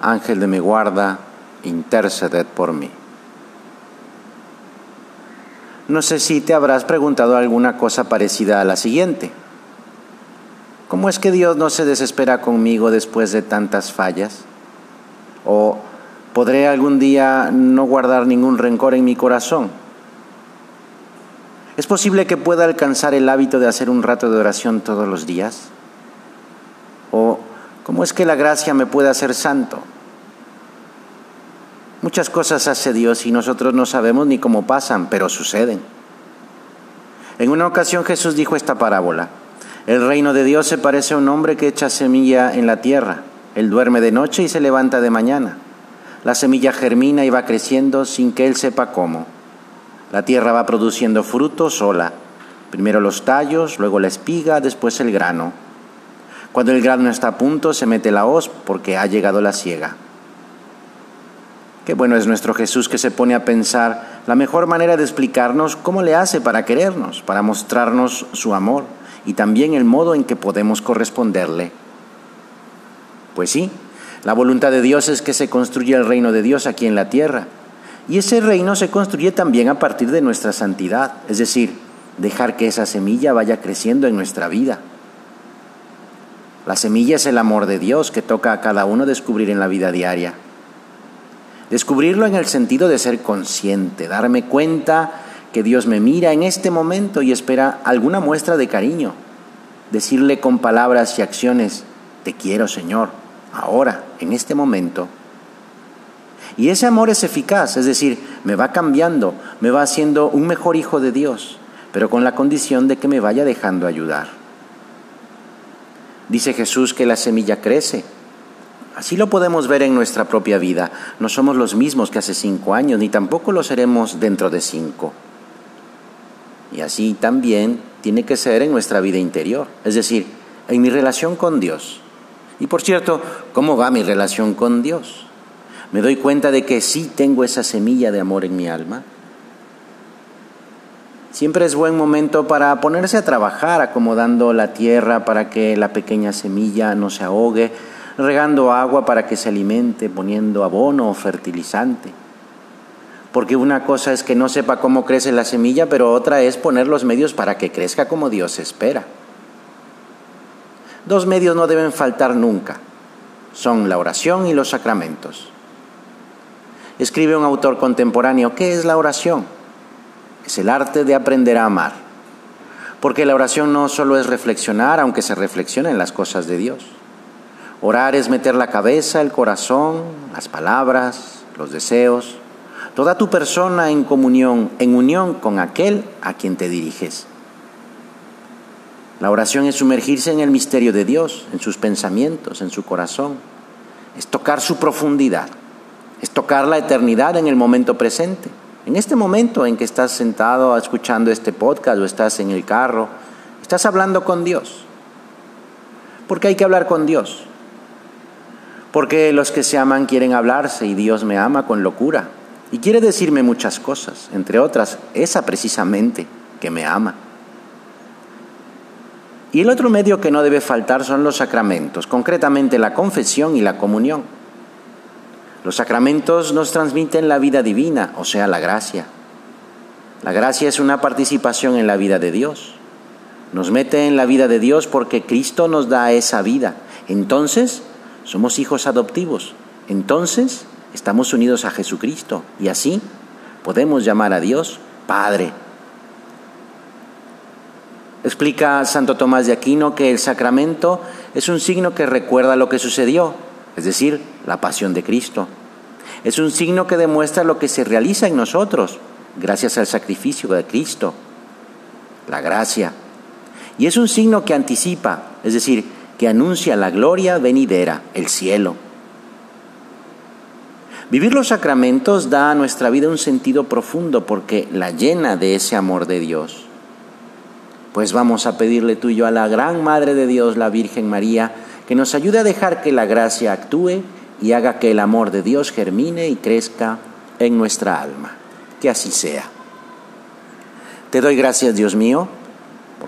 Ángel de mi guarda, interceded por mí. No sé si te habrás preguntado alguna cosa parecida a la siguiente. ¿Cómo es que Dios no se desespera conmigo después de tantas fallas? ¿O podré algún día no guardar ningún rencor en mi corazón? ¿Es posible que pueda alcanzar el hábito de hacer un rato de oración todos los días? ¿O cómo es que la gracia me puede hacer santo? Cosas hace Dios y nosotros no sabemos ni cómo pasan, pero suceden. En una ocasión Jesús dijo esta parábola. El reino de Dios se parece a un hombre que echa semilla en la tierra. Él duerme de noche y se levanta de mañana. La semilla germina y va creciendo sin que él sepa cómo. La tierra va produciendo fruto sola. Primero los tallos, luego la espiga, después el grano. Cuando el grano está a punto, se mete la hoz porque ha llegado la siega. Qué bueno es nuestro Jesús que se pone a pensar la mejor manera de explicarnos cómo le hace para querernos, para mostrarnos su amor y también el modo en que podemos corresponderle. Pues sí, la voluntad de Dios es que se construya el reino de Dios aquí en la tierra. Y ese reino se construye también a partir de nuestra santidad, es decir, dejar que esa semilla vaya creciendo en nuestra vida. La semilla es el amor de Dios que toca a cada uno descubrir en la vida diaria. Descubrirlo en el sentido de ser consciente, darme cuenta que Dios me mira en este momento y espera alguna muestra de cariño. Decirle con palabras y acciones, te quiero Señor, ahora, en este momento. Y ese amor es eficaz, es decir, me va cambiando, me va haciendo un mejor hijo de Dios, pero con la condición de que me vaya dejando ayudar. Dice Jesús que la semilla crece, Así lo podemos ver en nuestra propia vida. No somos los mismos que hace cinco años, ni tampoco lo seremos dentro de cinco. Y así también tiene que ser en nuestra vida interior, es decir, en mi relación con Dios. Y por cierto, ¿cómo va mi relación con Dios? ¿Me doy cuenta de que sí tengo esa semilla de amor en mi alma? Siempre es buen momento para ponerse a trabajar acomodando la tierra para que la pequeña semilla no se ahogue, regando agua para que se alimente, poniendo abono o fertilizante. Porque una cosa es que no sepa cómo crece la semilla, pero otra es poner los medios para que crezca como Dios espera. Dos medios no deben faltar nunca. Son la oración y los sacramentos. Escribe un autor contemporáneo, ¿qué es la oración? Es el arte de aprender a amar. Porque la oración no solo es reflexionar, aunque se reflexiona en las cosas de Dios. Orar es meter la cabeza, el corazón, las palabras, los deseos, toda tu persona en comunión, en unión con aquel a quien te diriges. La oración es sumergirse en el misterio de Dios, en sus pensamientos, en su corazón. Es tocar su profundidad, es tocar la eternidad en el momento presente. En este momento en que estás sentado escuchando este podcast o estás en el carro, estás hablando con Dios. Porque hay que hablar con Dios. Porque los que se aman quieren hablarse y Dios me ama con locura. Y quiere decirme muchas cosas, entre otras, esa precisamente, que me ama. Y el otro medio que no debe faltar son los sacramentos, concretamente la confesión y la comunión. Los sacramentos nos transmiten la vida divina, o sea, la gracia. La gracia es una participación en la vida de Dios. Nos mete en la vida de Dios porque Cristo nos da esa vida. Entonces, somos hijos adoptivos. Entonces estamos unidos a Jesucristo y así podemos llamar a Dios Padre. Explica Santo Tomás de Aquino que el sacramento es un signo que recuerda lo que sucedió, es decir, la pasión de Cristo. Es un signo que demuestra lo que se realiza en nosotros gracias al sacrificio de Cristo, la gracia. Y es un signo que anticipa, es decir, que anuncia la gloria venidera, el cielo. Vivir los sacramentos da a nuestra vida un sentido profundo porque la llena de ese amor de Dios. Pues vamos a pedirle tú y yo a la gran Madre de Dios, la Virgen María, que nos ayude a dejar que la gracia actúe y haga que el amor de Dios germine y crezca en nuestra alma. Que así sea. Te doy gracias, Dios mío,